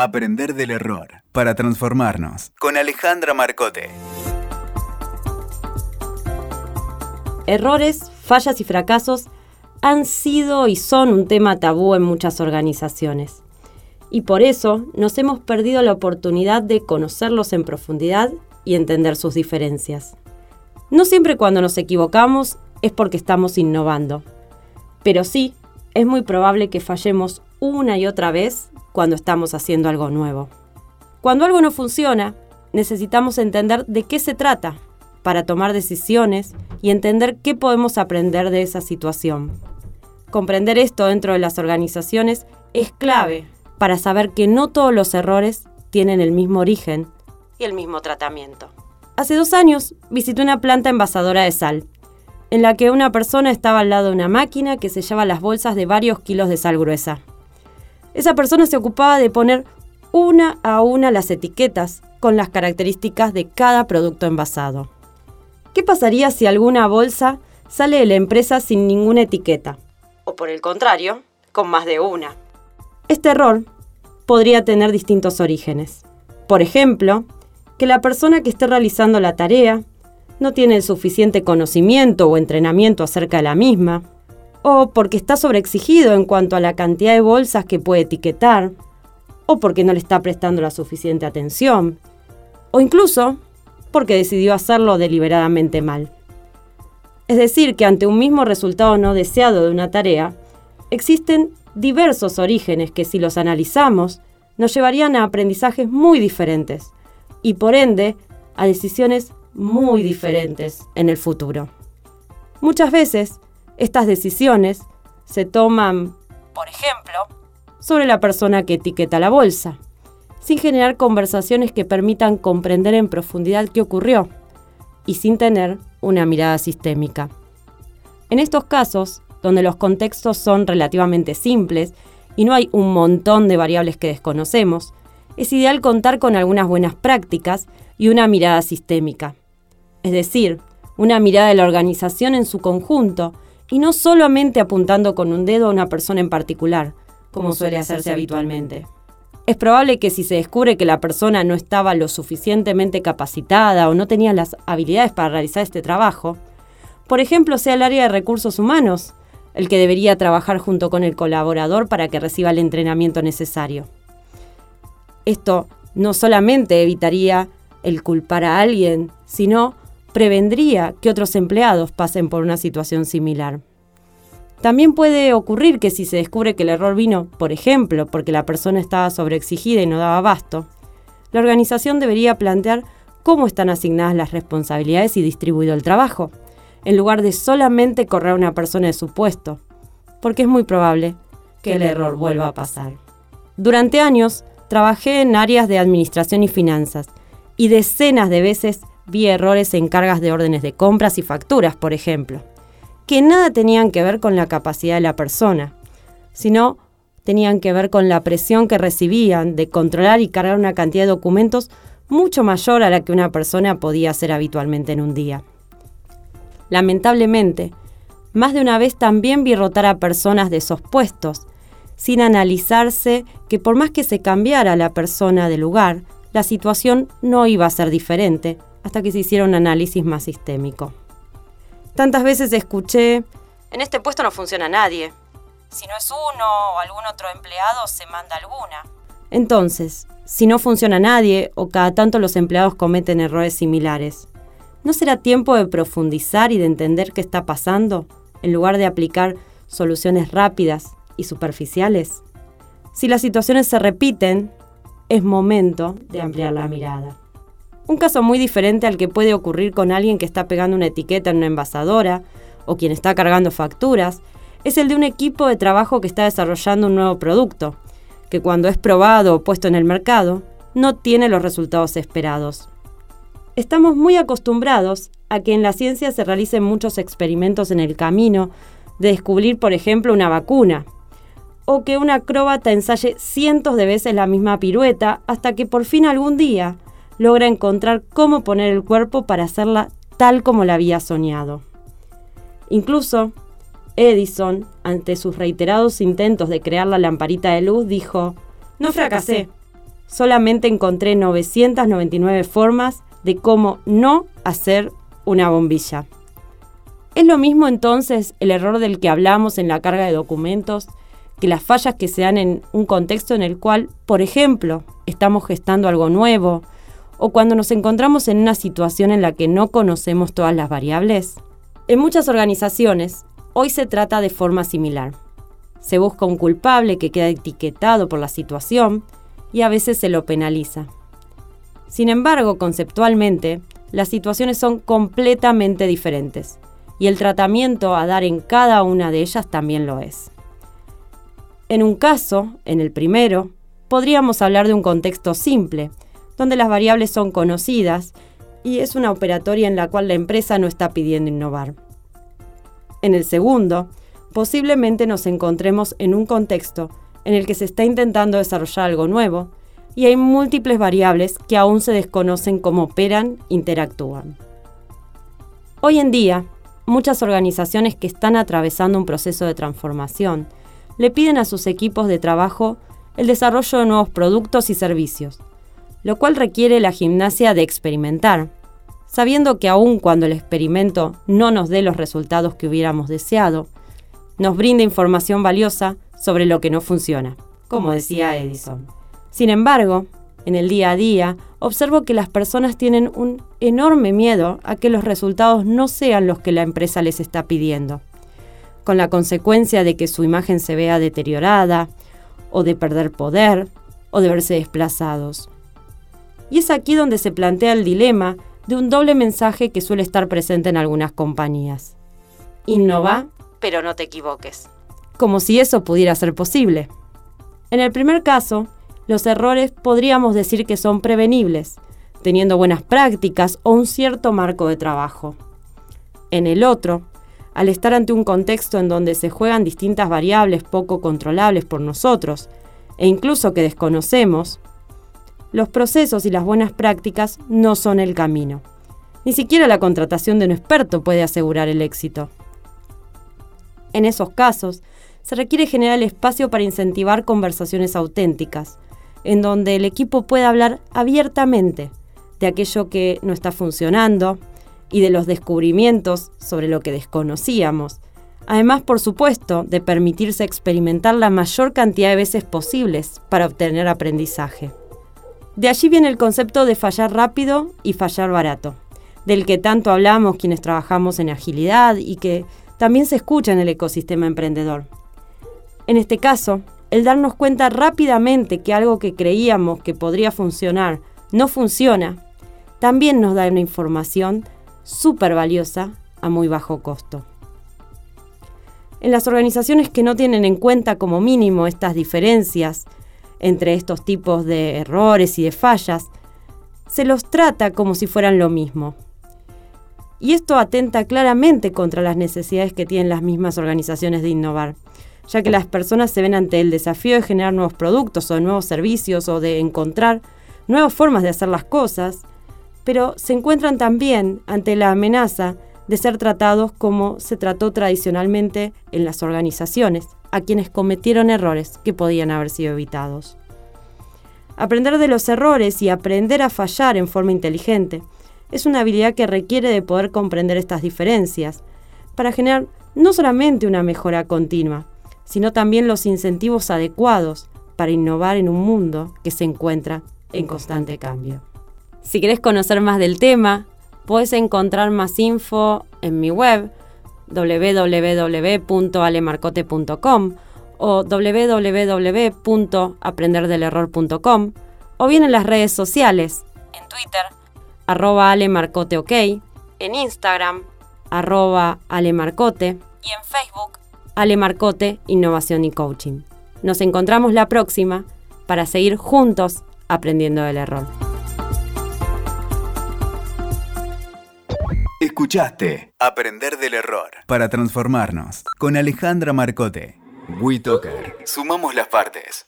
Aprender del error para transformarnos. Con Alejandra Marcote. Errores, fallas y fracasos han sido y son un tema tabú en muchas organizaciones. Y por eso nos hemos perdido la oportunidad de conocerlos en profundidad y entender sus diferencias. No siempre cuando nos equivocamos es porque estamos innovando, pero sí es muy probable que fallemos una y otra vez cuando estamos haciendo algo nuevo. Cuando algo no funciona, necesitamos entender de qué se trata para tomar decisiones y entender qué podemos aprender de esa situación. Comprender esto dentro de las organizaciones es clave para saber que no todos los errores tienen el mismo origen y el mismo tratamiento. Hace dos años visité una planta envasadora de sal, en la que una persona estaba al lado de una máquina que sellaba las bolsas de varios kilos de sal gruesa. Esa persona se ocupaba de poner una a una las etiquetas con las características de cada producto envasado. ¿Qué pasaría si alguna bolsa sale de la empresa sin ninguna etiqueta? O por el contrario, con más de una. Este error podría tener distintos orígenes. Por ejemplo, que la persona que esté realizando la tarea no tiene el suficiente conocimiento o entrenamiento acerca de la misma, o porque está sobreexigido en cuanto a la cantidad de bolsas que puede etiquetar, o porque no le está prestando la suficiente atención, o incluso porque decidió hacerlo deliberadamente mal. Es decir, que ante un mismo resultado no deseado de una tarea, existen diversos orígenes que si los analizamos nos llevarían a aprendizajes muy diferentes y por ende a decisiones muy diferentes en el futuro. Muchas veces estas decisiones se toman, por ejemplo, sobre la persona que etiqueta la bolsa, sin generar conversaciones que permitan comprender en profundidad qué ocurrió y sin tener una mirada sistémica. En estos casos, donde los contextos son relativamente simples y no hay un montón de variables que desconocemos, es ideal contar con algunas buenas prácticas y una mirada sistémica. Es decir, una mirada de la organización en su conjunto y no solamente apuntando con un dedo a una persona en particular, como suele hacerse habitualmente. Es probable que si se descubre que la persona no estaba lo suficientemente capacitada o no tenía las habilidades para realizar este trabajo, por ejemplo, sea el área de recursos humanos el que debería trabajar junto con el colaborador para que reciba el entrenamiento necesario. Esto no solamente evitaría el culpar a alguien, sino prevendría que otros empleados pasen por una situación similar. También puede ocurrir que si se descubre que el error vino, por ejemplo, porque la persona estaba sobreexigida y no daba abasto, la organización debería plantear cómo están asignadas las responsabilidades y distribuido el trabajo, en lugar de solamente correr a una persona de su puesto, porque es muy probable que el error vuelva a pasar. Durante años, trabajé en áreas de administración y finanzas, y decenas de veces vi errores en cargas de órdenes de compras y facturas, por ejemplo, que nada tenían que ver con la capacidad de la persona, sino tenían que ver con la presión que recibían de controlar y cargar una cantidad de documentos mucho mayor a la que una persona podía hacer habitualmente en un día. Lamentablemente, más de una vez también vi rotar a personas de esos puestos, sin analizarse que por más que se cambiara la persona de lugar, la situación no iba a ser diferente hasta que se hiciera un análisis más sistémico. Tantas veces escuché, en este puesto no funciona nadie. Si no es uno o algún otro empleado, se manda alguna. Entonces, si no funciona nadie o cada tanto los empleados cometen errores similares, ¿no será tiempo de profundizar y de entender qué está pasando en lugar de aplicar soluciones rápidas y superficiales? Si las situaciones se repiten, es momento de ampliar la mirada. Un caso muy diferente al que puede ocurrir con alguien que está pegando una etiqueta en una envasadora o quien está cargando facturas, es el de un equipo de trabajo que está desarrollando un nuevo producto, que cuando es probado o puesto en el mercado, no tiene los resultados esperados. Estamos muy acostumbrados a que en la ciencia se realicen muchos experimentos en el camino de descubrir, por ejemplo, una vacuna, o que un acróbata ensaye cientos de veces la misma pirueta hasta que por fin algún día logra encontrar cómo poner el cuerpo para hacerla tal como la había soñado. Incluso, Edison, ante sus reiterados intentos de crear la lamparita de luz, dijo, no fracasé, solamente encontré 999 formas de cómo no hacer una bombilla. ¿Es lo mismo entonces el error del que hablamos en la carga de documentos que las fallas que se dan en un contexto en el cual, por ejemplo, estamos gestando algo nuevo o cuando nos encontramos en una situación en la que no conocemos todas las variables? En muchas organizaciones, hoy se trata de forma similar. Se busca un culpable que queda etiquetado por la situación y a veces se lo penaliza. Sin embargo, conceptualmente, las situaciones son completamente diferentes y el tratamiento a dar en cada una de ellas también lo es. En un caso, en el primero, podríamos hablar de un contexto simple, donde las variables son conocidas y es una operatoria en la cual la empresa no está pidiendo innovar. En el segundo, posiblemente nos encontremos en un contexto en el que se está intentando desarrollar algo nuevo y hay múltiples variables que aún se desconocen cómo operan, interactúan. Hoy en día, muchas organizaciones que están atravesando un proceso de transformación le piden a sus equipos de trabajo el desarrollo de nuevos productos y servicios, lo cual requiere la gimnasia de experimentar, sabiendo que aun cuando el experimento no nos dé los resultados que hubiéramos deseado, nos brinda información valiosa sobre lo que no funciona, como decía Edison. Sin embargo, en el día a día, observo que las personas tienen un enorme miedo a que los resultados no sean los que la empresa les está pidiendo con la consecuencia de que su imagen se vea deteriorada, o de perder poder, o de verse desplazados. Y es aquí donde se plantea el dilema de un doble mensaje que suele estar presente en algunas compañías. Innova, pero no te equivoques. Como si eso pudiera ser posible. En el primer caso, los errores podríamos decir que son prevenibles, teniendo buenas prácticas o un cierto marco de trabajo. En el otro, al estar ante un contexto en donde se juegan distintas variables poco controlables por nosotros, e incluso que desconocemos, los procesos y las buenas prácticas no son el camino. Ni siquiera la contratación de un experto puede asegurar el éxito. En esos casos, se requiere generar espacio para incentivar conversaciones auténticas, en donde el equipo pueda hablar abiertamente de aquello que no está funcionando, y de los descubrimientos sobre lo que desconocíamos. Además, por supuesto, de permitirse experimentar la mayor cantidad de veces posibles para obtener aprendizaje. De allí viene el concepto de fallar rápido y fallar barato, del que tanto hablamos quienes trabajamos en agilidad y que también se escucha en el ecosistema emprendedor. En este caso, el darnos cuenta rápidamente que algo que creíamos que podría funcionar no funciona, también nos da una información súper valiosa a muy bajo costo. En las organizaciones que no tienen en cuenta como mínimo estas diferencias entre estos tipos de errores y de fallas, se los trata como si fueran lo mismo. Y esto atenta claramente contra las necesidades que tienen las mismas organizaciones de innovar, ya que las personas se ven ante el desafío de generar nuevos productos o nuevos servicios o de encontrar nuevas formas de hacer las cosas, pero se encuentran también ante la amenaza de ser tratados como se trató tradicionalmente en las organizaciones, a quienes cometieron errores que podían haber sido evitados. Aprender de los errores y aprender a fallar en forma inteligente es una habilidad que requiere de poder comprender estas diferencias, para generar no solamente una mejora continua, sino también los incentivos adecuados para innovar en un mundo que se encuentra en constante cambio. Si querés conocer más del tema, puedes encontrar más info en mi web www.alemarcote.com o www.aprenderdelerror.com o bien en las redes sociales, en Twitter, arroba alemarcoteok, en Instagram, arroba alemarcote y en Facebook, alemarcote, innovación y coaching. Nos encontramos la próxima para seguir juntos aprendiendo del error. Escuchaste Aprender del Error para transformarnos con Alejandra Marcote. WeToker. Sumamos las partes.